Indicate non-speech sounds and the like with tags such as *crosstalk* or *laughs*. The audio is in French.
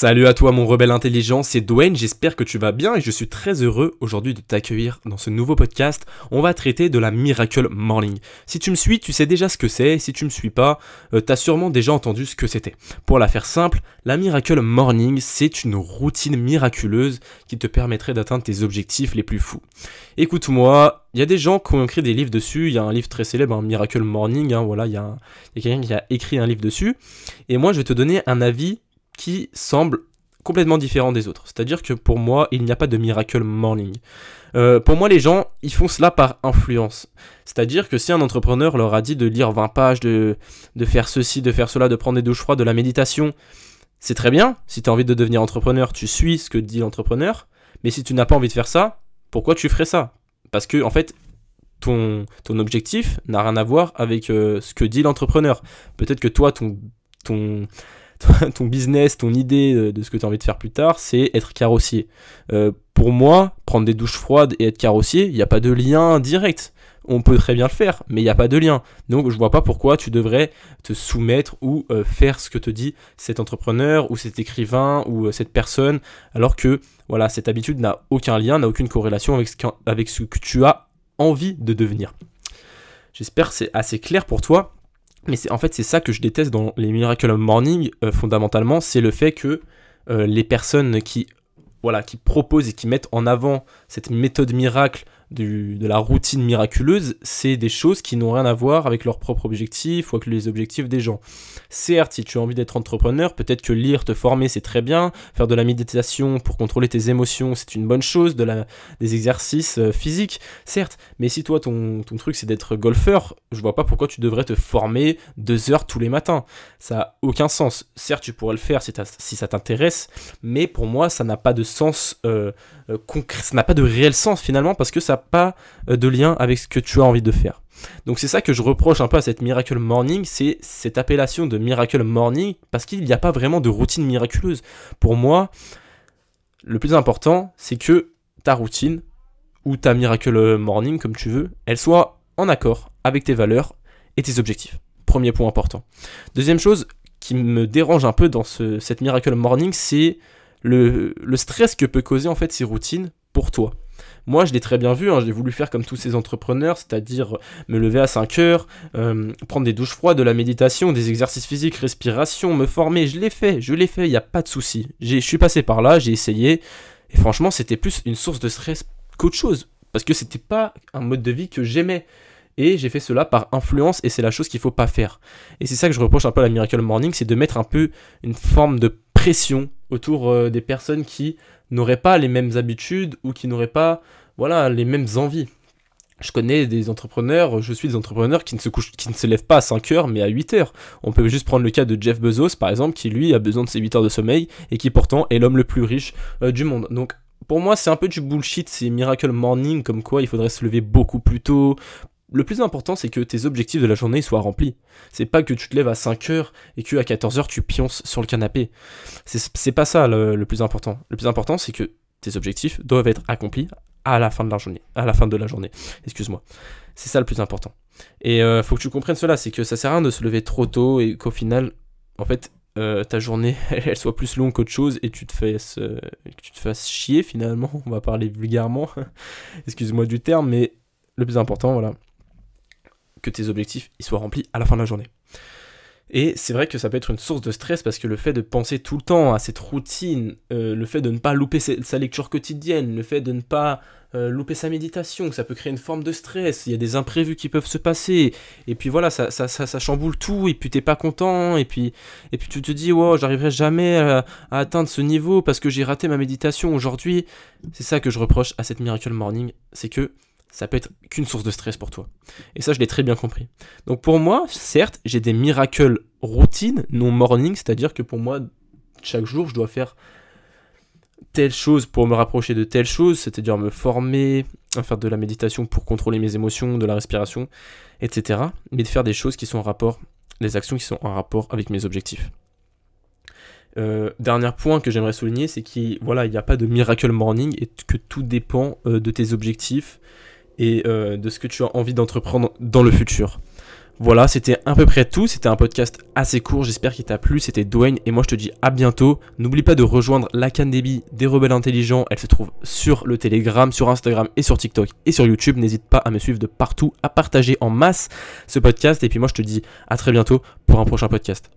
Salut à toi mon rebelle intelligent, c'est Dwayne, j'espère que tu vas bien et je suis très heureux aujourd'hui de t'accueillir dans ce nouveau podcast. On va traiter de la Miracle Morning. Si tu me suis, tu sais déjà ce que c'est, si tu me suis pas, euh, t'as sûrement déjà entendu ce que c'était. Pour la faire simple, la Miracle Morning, c'est une routine miraculeuse qui te permettrait d'atteindre tes objectifs les plus fous. Écoute-moi, il y a des gens qui ont écrit des livres dessus, il y a un livre très célèbre, un Miracle Morning, hein, voilà, il y a quelqu'un qui a écrit un livre dessus, et moi je vais te donner un avis qui semble complètement différent des autres. C'est-à-dire que pour moi, il n'y a pas de miracle morning. Euh, pour moi, les gens, ils font cela par influence. C'est-à-dire que si un entrepreneur leur a dit de lire 20 pages, de, de faire ceci, de faire cela, de prendre des douches froides, de la méditation, c'est très bien. Si tu as envie de devenir entrepreneur, tu suis ce que dit l'entrepreneur. Mais si tu n'as pas envie de faire ça, pourquoi tu ferais ça? Parce que, en fait, ton, ton objectif n'a rien à voir avec euh, ce que dit l'entrepreneur. Peut-être que toi, ton, ton, *laughs* ton business, ton idée euh, de ce que tu as envie de faire plus tard, c'est être carrossier. Euh, pour moi, prendre des douches froides et être carrossier, il n'y a pas de lien direct. On peut très bien le faire, mais il n'y a pas de lien. Donc je vois pas pourquoi tu devrais te soumettre ou euh, faire ce que te dit cet entrepreneur ou cet écrivain ou cette personne, alors que voilà, cette habitude n'a aucun lien, n'a aucune corrélation avec avec ce que tu as envie de devenir. J'espère que c'est assez clair pour toi. Mais en fait c'est ça que je déteste dans les Miracle Morning euh, fondamentalement, c'est le fait que euh, les personnes qui voilà qui proposent et qui mettent en avant cette méthode miracle de la routine miraculeuse, c'est des choses qui n'ont rien à voir avec leurs propres objectifs ou avec les objectifs des gens. Certes, si tu as envie d'être entrepreneur, peut-être que lire, te former, c'est très bien. Faire de la méditation pour contrôler tes émotions, c'est une bonne chose. De la, des exercices euh, physiques, certes. Mais si toi, ton, ton truc, c'est d'être golfeur, je vois pas pourquoi tu devrais te former deux heures tous les matins. Ça a aucun sens. Certes, tu pourrais le faire si, si ça t'intéresse, mais pour moi, ça n'a pas de sens euh, euh, concret. Ça n'a pas de réel sens finalement parce que ça pas euh, de lien avec ce que tu as envie de faire. Donc c'est ça que je reproche un peu à cette Miracle Morning, c'est cette appellation de Miracle Morning, parce qu'il n'y a pas vraiment de routine miraculeuse. Pour moi, le plus important, c'est que ta routine, ou ta Miracle Morning, comme tu veux, elle soit en accord avec tes valeurs et tes objectifs. Premier point important. Deuxième chose qui me dérange un peu dans cette Miracle Morning, c'est le, le stress que peut causer en fait ces routines pour toi. Moi, je l'ai très bien vu, hein, j'ai voulu faire comme tous ces entrepreneurs, c'est-à-dire me lever à 5 heures, euh, prendre des douches froides, de la méditation, des exercices physiques, respiration, me former. Je l'ai fait, je l'ai fait, il n'y a pas de souci. Je suis passé par là, j'ai essayé, et franchement, c'était plus une source de stress qu'autre chose, parce que c'était pas un mode de vie que j'aimais. Et j'ai fait cela par influence et c'est la chose qu'il faut pas faire. Et c'est ça que je reproche un peu à la Miracle Morning, c'est de mettre un peu une forme de pression autour euh, des personnes qui n'auraient pas les mêmes habitudes ou qui n'auraient pas voilà, les mêmes envies. Je connais des entrepreneurs, je suis des entrepreneurs qui ne se couchent, qui ne se lèvent pas à 5 heures mais à 8 heures. On peut juste prendre le cas de Jeff Bezos par exemple qui lui a besoin de ses 8 heures de sommeil et qui pourtant est l'homme le plus riche euh, du monde. Donc pour moi c'est un peu du bullshit ces miracle morning comme quoi il faudrait se lever beaucoup plus tôt. Le plus important c'est que tes objectifs de la journée soient remplis. C'est pas que tu te lèves à 5 heures et que à 14 heures tu pionces sur le canapé. C'est pas ça le plus important. Le plus important c'est que tes objectifs doivent être accomplis à la fin de la journée. À la fin de la journée. Excuse-moi. C'est ça le plus important. Et euh, faut que tu comprennes cela, c'est que ça sert à rien de se lever trop tôt et qu'au final, en fait, euh, ta journée, *laughs* elle, soit plus longue qu'autre chose et tu te fasses, euh, tu te fasses chier finalement. *laughs* On va parler vulgairement. *laughs* Excuse-moi du terme, mais le plus important, voilà, que tes objectifs ils soient remplis à la fin de la journée. Et c'est vrai que ça peut être une source de stress parce que le fait de penser tout le temps à cette routine, euh, le fait de ne pas louper sa lecture quotidienne, le fait de ne pas euh, louper sa méditation, ça peut créer une forme de stress, il y a des imprévus qui peuvent se passer, et puis voilà, ça, ça, ça, chamboule tout, et puis t'es pas content, et puis, et puis tu te dis, wow, j'arriverai jamais à, à, atteindre ce niveau parce que j'ai raté ma méditation aujourd'hui. C'est ça que je reproche à cette Miracle Morning, c'est que ça peut être qu'une source de stress pour toi. Et ça, je l'ai très bien compris. Donc pour moi, certes, j'ai des miracles routines, non morning, c'est-à-dire que pour moi, chaque jour, je dois faire telle chose pour me rapprocher de telle chose, c'est-à-dire me former, faire de la méditation pour contrôler mes émotions, de la respiration, etc. Mais de faire des choses qui sont en rapport, des actions qui sont en rapport avec mes objectifs. Euh, dernier point que j'aimerais souligner, c'est qu'il voilà, n'y a pas de miracle morning et que tout dépend euh, de tes objectifs et euh, de ce que tu as envie d'entreprendre dans le futur. Voilà, c'était à peu près tout. C'était un podcast assez court. J'espère qu'il t'a plu. C'était Dwayne et moi je te dis à bientôt. N'oublie pas de rejoindre l'Académie des rebelles intelligents. Elle se trouve sur le Telegram, sur Instagram et sur TikTok et sur YouTube. N'hésite pas à me suivre de partout, à partager en masse ce podcast. Et puis moi je te dis à très bientôt pour un prochain podcast.